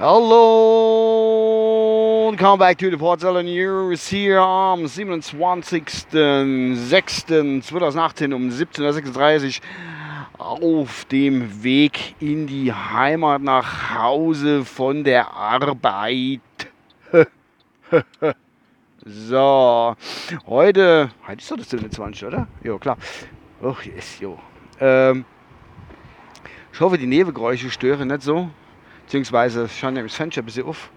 Hallo und come back to the Portzellen News hier am 27.06.2018 um 17.36 Uhr auf dem Weg in die Heimat nach Hause von der Arbeit. so, heute, heute ist doch das 27, oder? Jo, klar. Och, yes, jo. Ähm, ich hoffe, die Nebengeräusche stören nicht so. Beziehungsweise schauen nämlich das Fenster ein bisschen auf.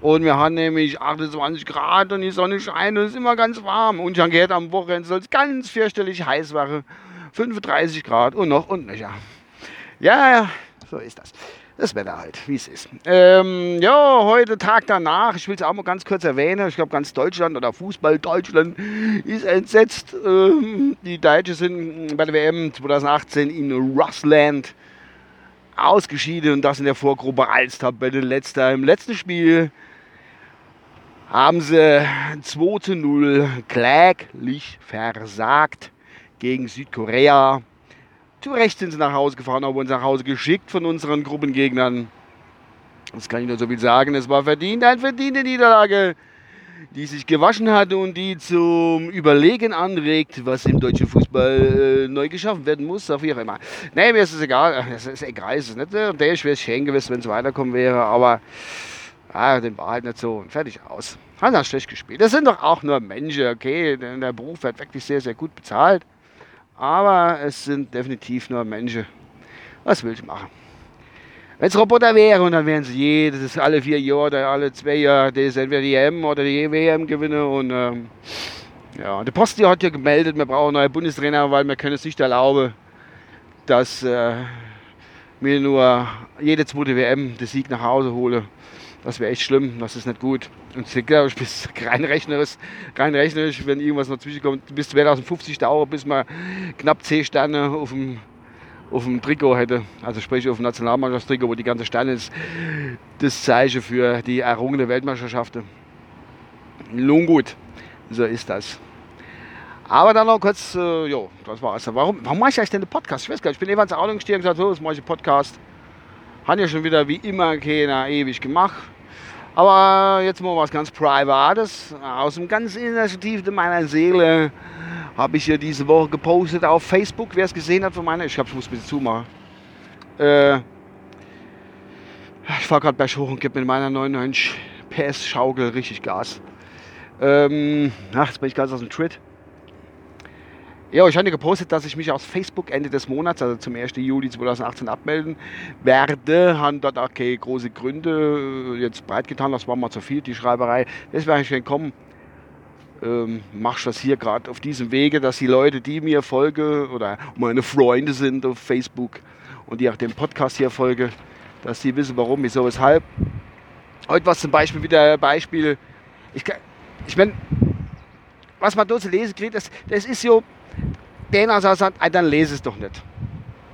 Und wir haben nämlich 28 Grad und die Sonne scheint und es ist immer ganz warm. Und habe gehört, am Wochenende soll es ganz fürchterlich heiß werden. 35 Grad und noch und nöcher. Ja, so ist das. Das Wetter halt, wie es ist. Ähm, ja, heute Tag danach, ich will es auch mal ganz kurz erwähnen, ich glaube ganz Deutschland oder Fußball Deutschland ist entsetzt. Ähm, die Deutschen sind bei der WM 2018 in Russland ausgeschieden und das in der Vorgruppe als Tabellenletzter. Im letzten Spiel haben sie 2 zu 0 kläglich versagt gegen Südkorea. Zu Recht sind sie nach Hause gefahren, aber uns nach Hause geschickt von unseren Gruppengegnern. Das kann ich nur so viel sagen. Es war verdient, eine verdiente Niederlage die sich gewaschen hat und die zum Überlegen anregt, was im deutschen Fußball äh, neu geschaffen werden muss, auf jeden Fall. Nee, mir ist es egal. Es ist egal, es ist nicht der ich wäre schön gewesen, wenn es weiterkommen wäre, aber ah, den war halt nicht so fertig aus. Hat er schlecht gespielt. Das sind doch auch nur Menschen, okay? Der Beruf wird wirklich sehr, sehr gut bezahlt. Aber es sind definitiv nur Menschen. Was will ich machen? Wenn es Roboter wäre und dann wären sie jedes, alle vier Jahre oder alle zwei Jahre, das entweder die EM oder die WM gewinnen. Und ähm, ja, der Posti hat ja gemeldet, wir brauchen neuen Bundestrainer, weil wir können es nicht erlauben, dass äh, wir nur jede zweite WM den Sieg nach Hause holen. Das wäre echt schlimm, das ist nicht gut. Und ich glaube, ich rein rechnerisch, rein rechnerisch, wenn irgendwas noch zwischenkommt, bis 2050 dauert, bis wir knapp 10 Sterne auf dem auf dem Trikot hätte, also sprich auf dem Nationalmannschaftstrikot, wo die ganze Sterne ist, das Zeichen für die errungene Weltmeisterschaften. Nun gut, so ist das. Aber dann noch kurz, äh, jo, das war's. Warum, warum mache ich eigentlich denn den Podcast? Ich weiß gar nicht, ich bin eben ins Auto gestiegen und gesagt, so, jetzt mache ich einen Podcast. Haben ja schon wieder wie immer keiner ewig gemacht. Aber jetzt mal was ganz Privates, aus dem ganz Initiativ meiner Seele habe ich ja diese Woche gepostet auf Facebook. Wer es gesehen hat von meiner, ich glaube, ich muss ein bisschen zumachen. Äh, ich fahre gerade bei hoch und gebe mit meiner 99 PS Schaukel richtig Gas. Ähm, ach, jetzt bin ich ganz aus dem Tritt. Ja, ich hatte gepostet, dass ich mich aus Facebook Ende des Monats, also zum 1. Juli 2018 abmelden werde. Haben dort keine große Gründe äh, jetzt breit getan, das war mal zu viel, die Schreiberei. Das wäre ich kommen ähm, machst das hier gerade auf diesem Wege, dass die Leute, die mir folgen oder meine Freunde sind auf Facebook und die auch dem Podcast hier folgen, dass die wissen, warum, wieso, weshalb. Heute war zum Beispiel wieder ein Beispiel. Ich, ich meine, was man dort zu lesen kriegt, das, das ist so, der sagt, dann lese es doch nicht.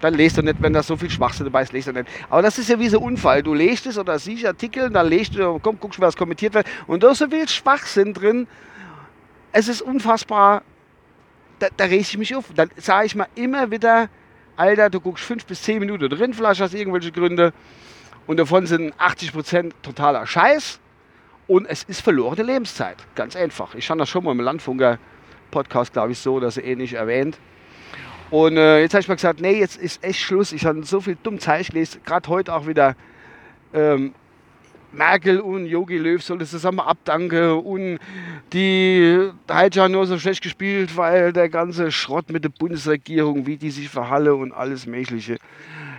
Dann lest du nicht, wenn da so viel Schwachsinn dabei ist, lest du nicht. Aber das ist ja wie so ein Unfall. Du lest es oder siehst Artikel, dann lest du, komm, guckst, was kommentiert wird. Und da ist so viel Schwachsinn drin, es ist unfassbar, da, da rege ich mich auf. Dann sage ich mal immer wieder, Alter, du guckst fünf bis zehn Minuten drin, vielleicht aus irgendwelchen Gründen. Und davon sind 80 Prozent totaler Scheiß. Und es ist verlorene Lebenszeit. Ganz einfach. Ich habe das schon mal im Landfunker-Podcast, glaube ich, so, dass er ähnlich erwähnt. Und äh, jetzt habe ich mal gesagt, nee, jetzt ist echt Schluss. Ich habe so viel dumm Zeit gelesen, gerade heute auch wieder. Ähm, Merkel und Yogi Löw soll das zusammen abdanken und die haben nur so schlecht gespielt, weil der ganze Schrott mit der Bundesregierung, wie die sich verhalle und alles Mögliche,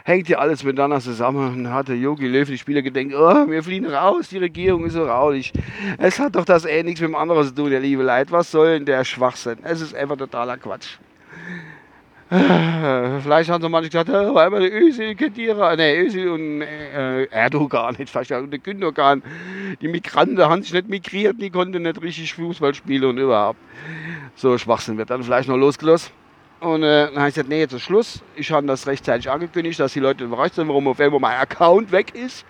hängt hier alles miteinander zusammen. Und hat der Yogi Löw die Spieler gedacht, oh, wir fliegen raus, die Regierung ist so raulig. Es hat doch das eh nichts mit dem anderen zu tun, der liebe Leid. Was soll denn der Schwachsinn? Es ist einfach totaler Quatsch. Vielleicht haben sie manche gesagt, weil wir die Özil Kedira, ne, Özil und äh, Erdogan, nicht vielleicht und der Gündogan, die Migranten haben sich nicht migriert, die konnten nicht richtig Fußball spielen und überhaupt. So Schwachsinn wird dann vielleicht noch losgelassen. Und äh, dann habe ich gesagt, nee, jetzt ist Schluss. Ich habe das rechtzeitig angekündigt, dass die Leute überrascht sind, warum auf einmal mein Account weg ist.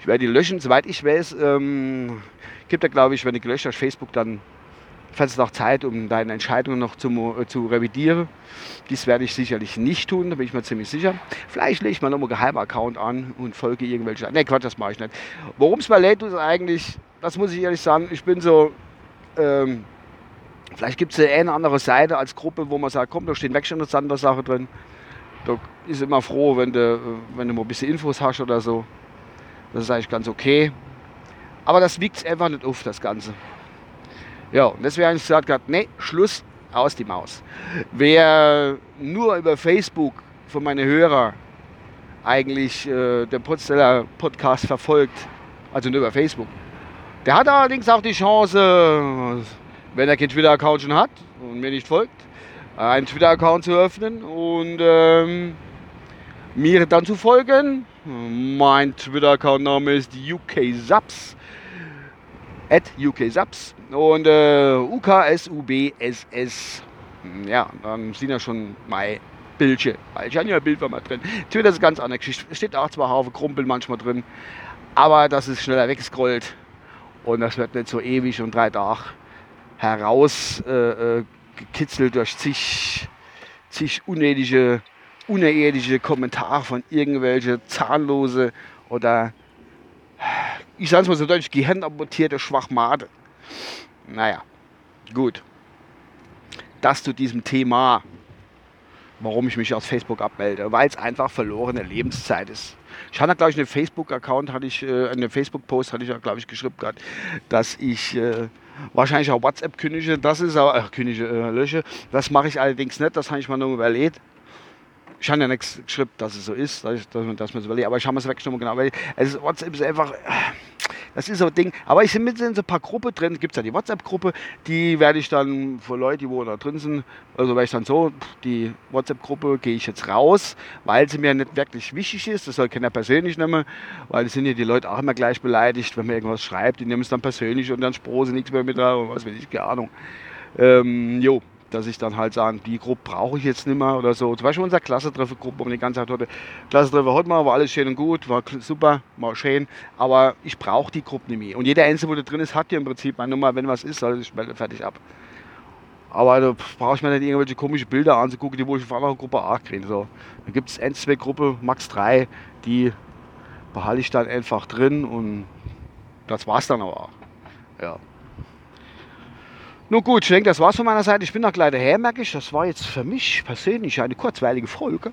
Ich werde die löschen, soweit ich weiß. Ähm, gibt da, glaube ich, wenn ich gelöscht habe, Facebook dann Falls noch Zeit, um deine Entscheidung noch zu, äh, zu revidieren. Dies werde ich sicherlich nicht tun, da bin ich mir ziemlich sicher. Vielleicht lege ich mal nochmal einen Geheimaccount an und folge irgendwelche. Ne, Quatsch, das mache ich nicht. Worum es mir lädt, ist eigentlich, das muss ich ehrlich sagen, ich bin so. Ähm, vielleicht gibt es eine andere Seite als Gruppe, wo man sagt, komm, da stehen weg schon interessante Sachen drin. Da ist immer froh, wenn du, wenn du mal ein bisschen Infos hast oder so. Das ist eigentlich ganz okay. Aber das wiegt einfach nicht auf, das Ganze. Ja, und deswegen habe ich gesagt, nee, Schluss, aus die Maus. Wer nur über Facebook von meinen Hörern eigentlich äh, den Potzeller Podcast verfolgt, also nur über Facebook, der hat allerdings auch die Chance, wenn er keinen Twitter-Account schon hat und mir nicht folgt, einen Twitter-Account zu öffnen und ähm, mir dann zu folgen. Mein Twitter-Account-Name ist UK Subs at UK Subs und äh, UKSUBSS. Ja, dann sind ja schon mein Bildchen. Ich habe ja ein Bild mal drin. Twitter ist ganz anders. Steht auch zwar Haufe Krumpel manchmal drin, aber das ist schneller weggescrollt und das wird nicht so ewig und drei Tage herausgekitzelt äh, äh durch zig, zig unnötige, unerirdische Kommentare von irgendwelche zahnlose oder ich sage es mal so deutsch, gehirnamputierte Schwachmate. Naja, gut. Das zu diesem Thema, warum ich mich aus Facebook abmelde, weil es einfach verlorene Lebenszeit ist. Ich hatte, glaube ich, einen Facebook-Account, hatte ich, äh, einen Facebook-Post hatte ich ja, glaube ich, geschrieben gehabt, dass ich äh, wahrscheinlich auch WhatsApp kündige. Das ist auch, äh, kündige, äh, lösche. Das mache ich allerdings nicht, das habe ich mal nur überlegt ich habe ja nichts geschrieben, dass es so ist, dass, man, dass man es überlegt, aber ich habe es weggenommen, genau, weil es, WhatsApp ist einfach, das ist so ein Ding, aber ich bin mit in so ein paar Gruppen drin, es gibt ja die WhatsApp-Gruppe, die werde ich dann für Leute, die wo da drin sind, also werde ich dann so, die WhatsApp-Gruppe gehe ich jetzt raus, weil sie mir nicht wirklich wichtig ist, das soll keiner persönlich nehmen, weil es sind ja die Leute auch immer gleich beleidigt, wenn man irgendwas schreibt, die nehmen es dann persönlich und dann sprosen nichts mehr mit da und was weiß ich, keine Ahnung. Ähm, jo, dass ich dann halt sagen, die Gruppe brauche ich jetzt nicht mehr oder so. Zum Beispiel unsere Klassentreffer-Gruppe, wo die ganze Zeit heute Klassentreffer heute mal, war alles schön und gut, war super, war schön, aber ich brauche die Gruppe nicht mehr. Und jeder Einzelne, wo da drin ist, hat ja im Prinzip meine Nummer, wenn was ist, also ich melde fertig ab. Aber da brauche ich mir nicht irgendwelche komischen Bilder anzugucken, die wo ich auf einer Gruppe auch kriege. So. Da gibt es ein, zwei Gruppen, max drei, die behalte ich dann einfach drin und das war's dann aber auch. Ja. Nun gut, ich denke, das war's von meiner Seite. Ich bin noch leider her, merke ich. Das war jetzt für mich persönlich eine kurzweilige Folge.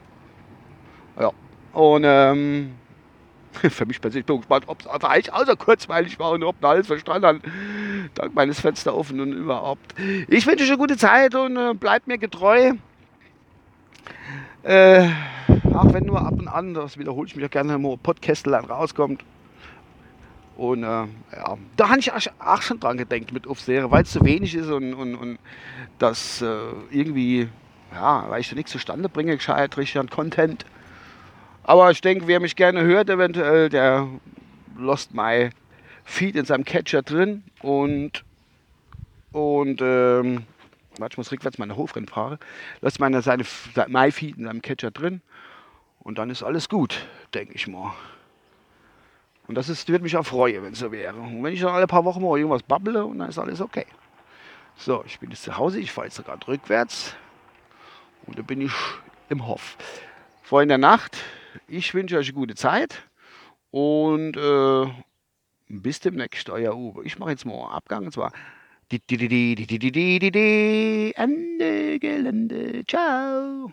Ja. Und ähm, für mich persönlich bin ich gespannt, ob es eigentlich außer kurzweilig war und ob man alles verstanden hat. Dank meines Fenster offen und überhaupt. Ich wünsche euch eine gute Zeit und äh, bleibt mir getreu. Äh, auch wenn nur ab und an, das wiederhole ich mich auch gerne, wo Podcastlein rauskommt. Und äh, ja, da habe ich auch schon dran gedacht mit Aufseher, weil es zu wenig ist und, und, und das äh, irgendwie, ja, weil ich da nichts zustande bringe, gescheit richtig an Content. Aber ich denke, wer mich gerne hört, eventuell, der lost my Feed in seinem Catcher drin und und ähm, warte, ich muss rückwärts meine Hofrennen fahren. Lässt meine seine my Feed in seinem Catcher drin und dann ist alles gut, denke ich mal. Und das ist, würde mich auch freuen, wenn es so wäre. Und wenn ich dann alle paar Wochen mal irgendwas babble und dann ist alles okay. So, ich bin jetzt zu Hause, ich fahre jetzt gerade rückwärts und da bin ich im Hof. Vor in der Nacht, ich wünsche euch eine gute Zeit und äh, bis demnächst, euer Uwe. Ich mache jetzt mal einen Abgang und zwar Ende Gelände. Ciao.